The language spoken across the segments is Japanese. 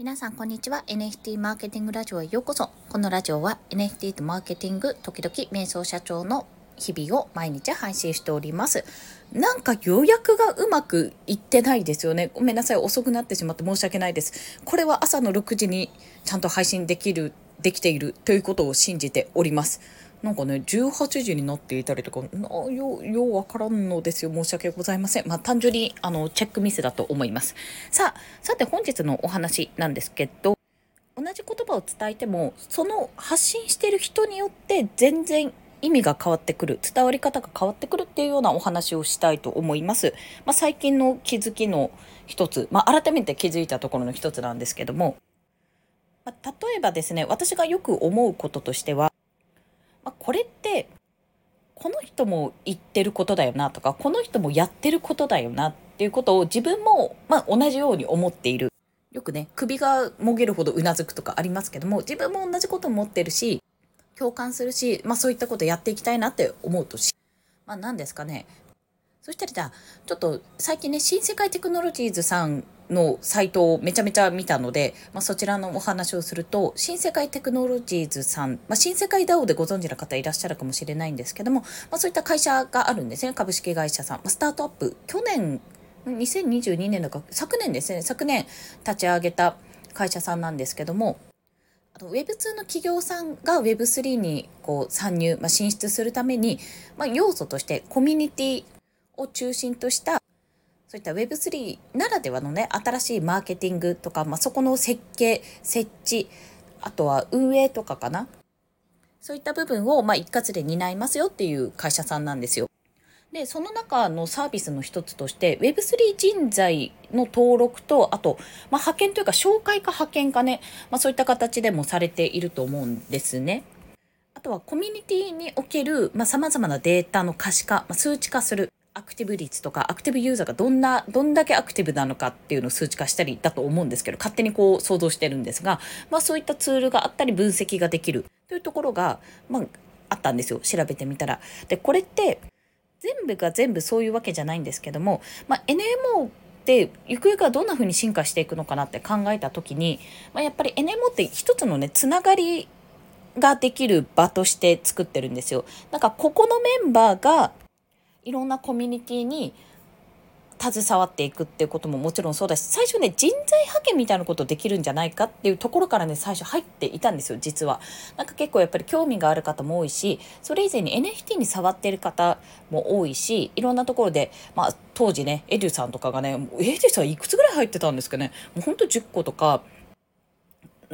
皆さんこんにちは。NFT マーケティングラジオへようこそ。このラジオは NFT とマーケティング時々瞑想社長の日々を毎日配信しております。なんか予約がうまくいってないですよね。ごめんなさい。遅くなってしまって申し訳ないです。これは朝の6時にちゃんと配信できるできているということを信じております。なんかね、18時になっていたりとか、よう、よわからんのですよ。申し訳ございません。まあ、単純に、あの、チェックミスだと思います。さあ、さて本日のお話なんですけど、同じ言葉を伝えても、その発信してる人によって全然意味が変わってくる、伝わり方が変わってくるっていうようなお話をしたいと思います。まあ、最近の気づきの一つ、まあ、改めて気づいたところの一つなんですけども、まあ、例えばですね、私がよく思うこととしては、まあ、これってこの人も言ってることだよなとかこの人もやってることだよなっていうことを自分も、まあ、同じように思っている。よくね首がもげるほどうなずくとかありますけども自分も同じこと思ってるし共感するし、まあ、そういったことやっていきたいなって思うとし、まあ、何ですかね。そしたらじゃあちょっと最近ね新世界テクノロジーズさんのサイトをめちゃめちゃ見たので、まあ、そちらのお話をすると、新世界テクノロジーズさん、まあ、新世界 DAO でご存知の方いらっしゃるかもしれないんですけども、まあ、そういった会社があるんですね、株式会社さん。まあ、スタートアップ、去年、2022年だか、昨年ですね、昨年立ち上げた会社さんなんですけども、Web2 の企業さんが Web3 にこう参入、まあ、進出するために、まあ、要素としてコミュニティを中心としたそういった Web3 ならではのね、新しいマーケティングとか、まあ、そこの設計、設置、あとは運営とかかな。そういった部分を、まあ、一括で担いますよっていう会社さんなんですよ。で、その中のサービスの一つとして、Web3 人材の登録と、あと、まあ、派遣というか、紹介か派遣かね、まあ、そういった形でもされていると思うんですね。あとは、コミュニティにおける、まあ、様々なデータの可視化、まあ、数値化する。アクティブ率とかアクティブユーザーがどんなどんだけアクティブなのかっていうのを数値化したりだと思うんですけど勝手にこう想像してるんですが、まあ、そういったツールがあったり分析ができるというところが、まあ、あったんですよ調べてみたら。でこれって全部が全部そういうわけじゃないんですけども、まあ、NMO ってゆくゆくはどんな風に進化していくのかなって考えた時に、まあ、やっぱり NMO って一つのねつながりができる場として作ってるんですよ。なんかここのメンバーがいろんなコミュニティに携わっていくっていうことももちろんそうだし最初ね人材派遣みたいなことできるんじゃないかっていうところからね最初入っていたんですよ実は。なんか結構やっぱり興味がある方も多いしそれ以前に NFT に触ってる方も多いしいろんなところで、まあ、当時ねエデュさんとかがねエデュさんいくつぐらい入ってたんですかねもうほんと10個とか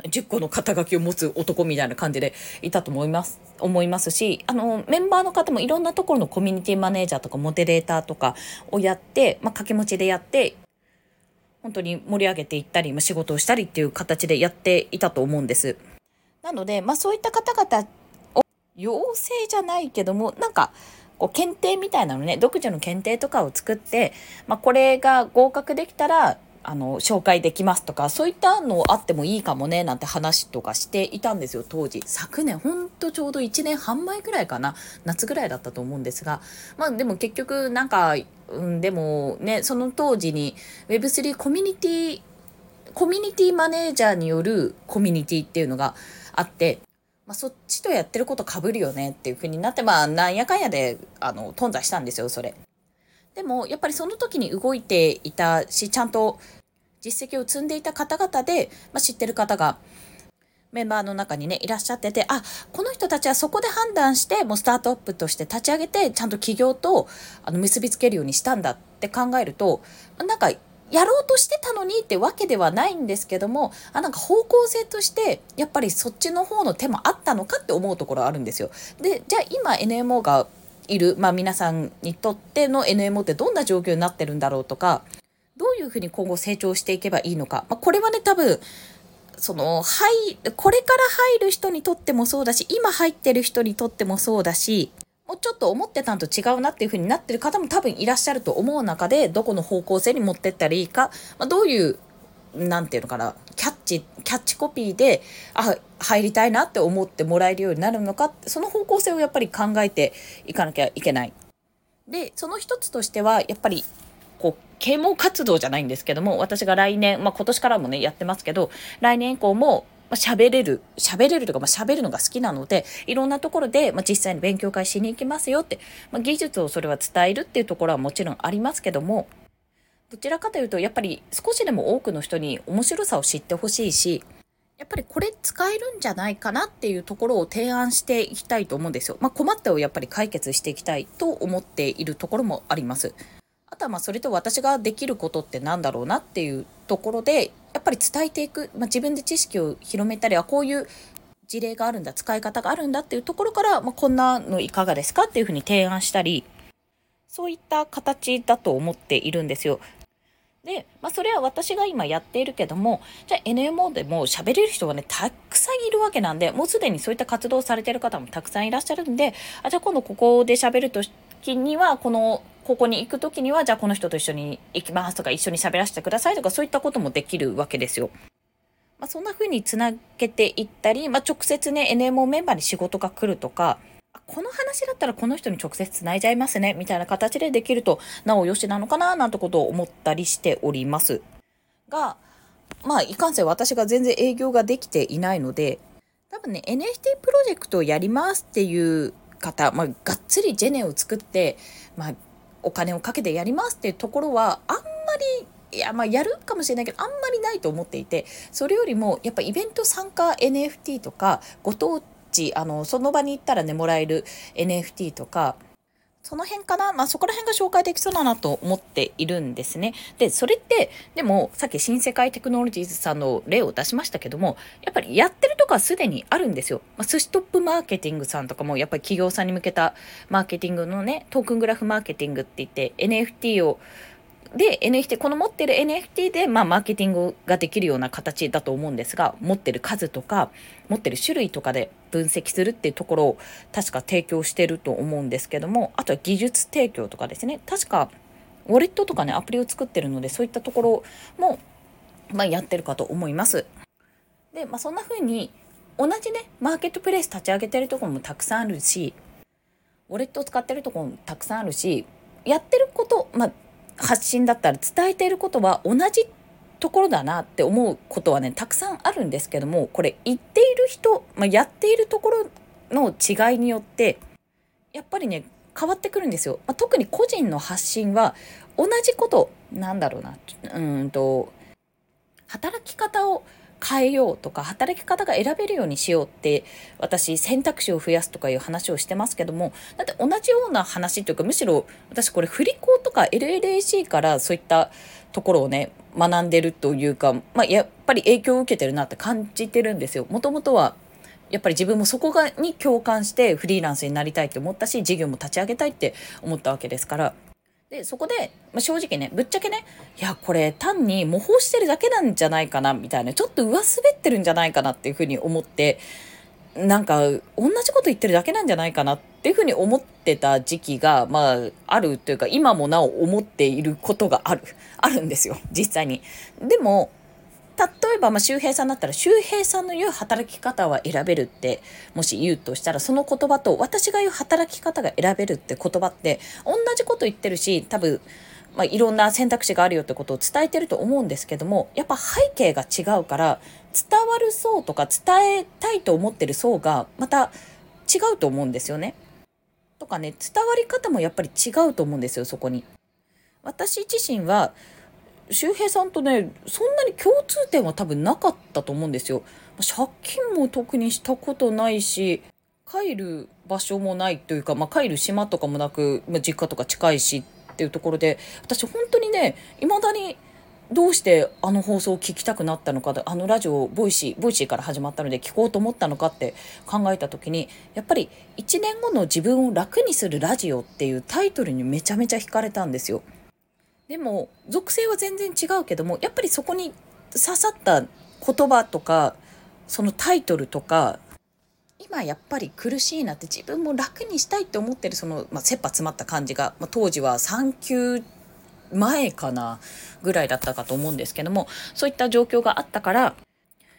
10個の肩書きを持つ男みたいな感じでいたと思います、思いますし、あの、メンバーの方もいろんなところのコミュニティマネージャーとかモデレーターとかをやって、まあ、掛け持ちでやって、本当に盛り上げていったり、ま、仕事をしたりっていう形でやっていたと思うんです。なので、まあ、そういった方々を、養成じゃないけども、なんか、こう検定みたいなのね独自の検定とかを作って、まあ、これが合格できたらあの、紹介できますとか、そういったのあってもいいかもね、なんて話とかしていたんですよ、当時。昨年、ほんとちょうど1年半前ぐらいかな、夏ぐらいだったと思うんですが、まあでも結局なんか、うん、でもね、その当時に Web3 コミュニティ、コミュニティマネージャーによるコミュニティっていうのがあって、まあ、そっちとやってることかぶるよねっていう風になって、まあ、なんやかんやで、あの、頓挫したんですよ、それ。でも、やっぱりその時に動いていたし、ちゃんと実績を積んでいた方々で、まあ、知ってる方がメンバーの中にね、いらっしゃってて、あ、この人たちはそこで判断して、もうスタートアップとして立ち上げて、ちゃんと企業とあの結びつけるようにしたんだって考えると、なんか、やろうとしてたのにってわけではないんですけども、あ、なんか方向性として、やっぱりそっちの方の手もあったのかって思うところあるんですよ。で、じゃあ今 NMO がいる、まあ皆さんにとっての NMO ってどんな状況になってるんだろうとか、いうふうに今後成長していけばいいのか。まあ、これはね、多分、その、はい、これから入る人にとってもそうだし、今入ってる人にとってもそうだし、もうちょっと思ってたんと違うなっていう風になってる方も多分いらっしゃると思う中で、どこの方向性に持ってったらいいか、まあ、どういう、なんていうのかな、キャッチ、キャッチコピーで、あ、入りたいなって思ってもらえるようになるのか、その方向性をやっぱり考えていかなきゃいけない。で、その一つとしては、やっぱり啓蒙活動じゃないんですけども、私が来年、まあ今年からもね、やってますけど、来年以降も、喋れる、喋れるとか、まあ、喋るのが好きなので、いろんなところで、まあ、実際に勉強会しに行きますよって、まあ、技術をそれは伝えるっていうところはもちろんありますけども、どちらかというと、やっぱり少しでも多くの人に面白さを知ってほしいし、やっぱりこれ使えるんじゃないかなっていうところを提案していきたいと思うんですよ。まあ、困ったをやっぱり解決していきたいと思っているところもあります。あとはまあそれと私ができることって何だろうなっていうところでやっぱり伝えていく、まあ、自分で知識を広めたりはこういう事例があるんだ使い方があるんだっていうところから、まあ、こんなのいかがですかっていうふうに提案したりそういった形だと思っているんですよ。で、まあ、それは私が今やっているけども、じゃあ NMO でも喋れる人がね、たくさんいるわけなんで、もうすでにそういった活動されてる方もたくさんいらっしゃるんで、あ、じゃあ今度ここで喋る時には、この、ここに行く時には、じゃあこの人と一緒に行きますとか、一緒に喋らせてくださいとか、そういったこともできるわけですよ。まあ、そんな風につなげていったり、まあ、直接ね、NMO メンバーに仕事が来るとか、この話だったらこの人に直接つないじゃいますね、みたいな形でできると、なおよしなのかな、なんてことを思ったりしております。が、まあ、いかんせん私が全然営業ができていないので、多分ね、NFT プロジェクトをやりますっていう方、まあ、がっつりジェネを作って、まあ、お金をかけてやりますっていうところは、あんまりいや、まあ、やるかもしれないけど、あんまりないと思っていて、それよりも、やっぱイベント参加 NFT とか、ご当地あのその場に行ったらねもらえる NFT とかその辺かな、まあ、そこら辺が紹介できそうだなと思っているんですね。で、それって、でも、さっき新世界テクノロジーズさんの例を出しましたけども、やっぱりやってるとこはすでにあるんですよ。まあ、寿司トップマーケティングさんとかも、やっぱり企業さんに向けたマーケティングのね、トークングラフマーケティングって言って、NFT をで NFT この持ってる NFT で、まあ、マーケティングができるような形だと思うんですが持ってる数とか持ってる種類とかで分析するっていうところを確か提供してると思うんですけどもあとは技術提供とかですね確かウォレットとかねアプリを作ってるのでそういったところも、まあ、やってるかと思います。で、まあ、そんな風に同じねマーケットプレイス立ち上げてるところもたくさんあるしウォレットを使ってるところもたくさんあるしやってること、まあ、発信だったら伝えていることは同じところだなって思うことはねたくさんあるんですけどもこれ言っている人、まあ、やっているところの違いによってやっぱりね変わってくるんですよ、まあ、特に個人の発信は同じことなんだろうな。うんと働き方を変えようとか働き方が選べるようにしようって私選択肢を増やすとかいう話をしてますけどもだって同じような話というかむしろ私これ振り子とか LLAC からそういったところをね学んでるというか、まあ、やっぱり影響を受けてるなって感じてるんですよ。もともとはやっぱり自分もそこがに共感してフリーランスになりたいって思ったし事業も立ち上げたいって思ったわけですからでそこで、まあ、正直ねぶっちゃけねいやこれ単に模倣してるだけなんじゃないかなみたいなちょっと上滑ってるんじゃないかなっていうふうに思ってなんか同じこと言ってるだけなんじゃないかなっていうふうに思ってた時期がまああるというか今もなお思っていることがあるあるんですよ実際に。でも例えば、まあ、周平さんだったら、周平さんの言う働き方は選べるって、もし言うとしたら、その言葉と、私が言う働き方が選べるって言葉って、同じこと言ってるし、多分、まあ、いろんな選択肢があるよってことを伝えてると思うんですけども、やっぱ背景が違うから、伝わる層とか伝えたいと思ってる層が、また違うと思うんですよね。とかね、伝わり方もやっぱり違うと思うんですよ、そこに。私自身は、周平さんとねそんなに共通点は多分なかったと思うんですよ。借金も特にしたことないし帰る場所もないというか、まあ、帰る島とかもなく、まあ、実家とか近いしっていうところで私本当にねいまだにどうしてあの放送を聞きたくなったのかあのラジオ Voicy Voicyから始まったので聞こうと思ったのかって考えた時にやっぱり1年後の自分を楽にするラジオっていうタイトルにめちゃめちゃ惹かれたんですよ。でも属性は全然違うけどもやっぱりそこに刺さった言葉とかそのタイトルとか今やっぱり苦しいなって自分も楽にしたいって思ってるその、まあ、切羽詰まった感じが、まあ、当時は産休前かなぐらいだったかと思うんですけどもそういった状況があったから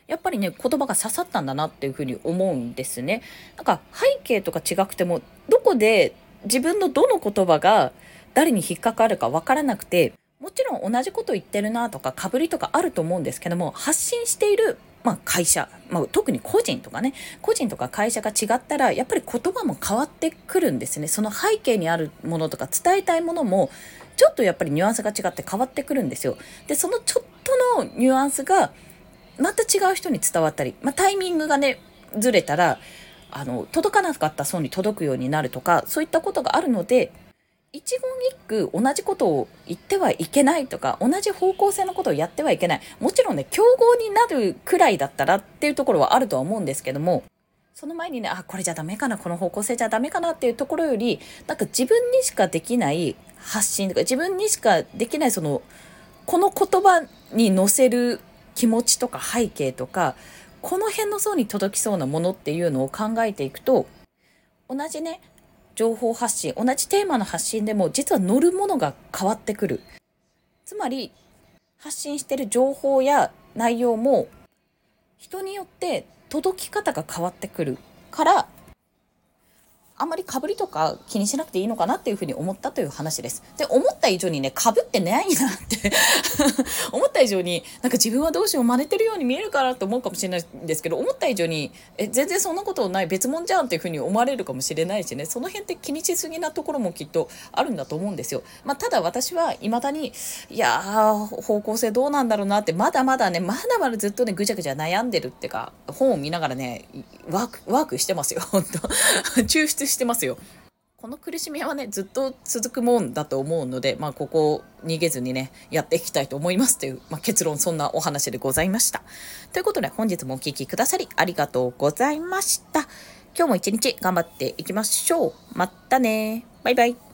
やっぱりね言葉が刺さったんだなっていうふうに思うんですね。なんか背景とか違くてもどこで自分のどの言葉が誰に引っかかるか分からなくてもちろん同じこと言ってるなとかかぶりとかあると思うんですけども発信している、まあ、会社、まあ、特に個人とかね個人とか会社が違ったらやっぱり言葉も変わってくるんですね。その背景にあるものとか伝えたいものもちょっとやっぱりニュアンスが違って変わってくるんですよ。でそのちょっとのニュアンスがまた違う人に伝わったり、まあ、タイミングがねずれたらあの届かなかった層に届くようになるとかそういったことがあるので一言一句同じことを言ってはいけないとか同じ方向性のことをやってはいけない。もちろんね競合になるくらいだったらっていうところはあるとは思うんですけどもその前にねあこれじゃダメかなこの方向性じゃダメかなっていうところよりなんか自分にしかできない発信とか自分にしかできないそのこの言葉に乗せる気持ちとか背景とかこの辺の層に届きそうなものっていうのを考えていくと同じね情報発信同じテーマの発信でも実は乗るものが変わってくる。つまり発信してる情報や内容も人によって届き方が変わってくるからあんまりかぶりとか気にしなくていいのかなっていうふうに思ったという話です。で、思った以上にね、かぶってないなって 思った以上に、なんか自分はどうしよう真似てるように見えるからと思うかもしれないんですけど、思った以上に、え、全然そんなことない別物じゃんっていうふうに思われるかもしれないしね、その辺って気にしすぎなところもきっとあるんだと思うんですよ。まあ、ただ私は未だに、いやー、方向性どうなんだろうなって、まだまだね、まだまだずっとね、ぐちゃぐちゃ悩んでるっていうか、本を見ながらね、ワーク、ワークしてますよ、本当 抽出してますよ。この苦しみはね、ずっと続くもんだと思うので、まあ、ここを逃げずにね、やっていきたいと思いますという、まあ、結論、そんなお話でございました。ということで、本日もお聴きくださりありがとうございました。今日も一日頑張っていきましょう。またねバイバイ。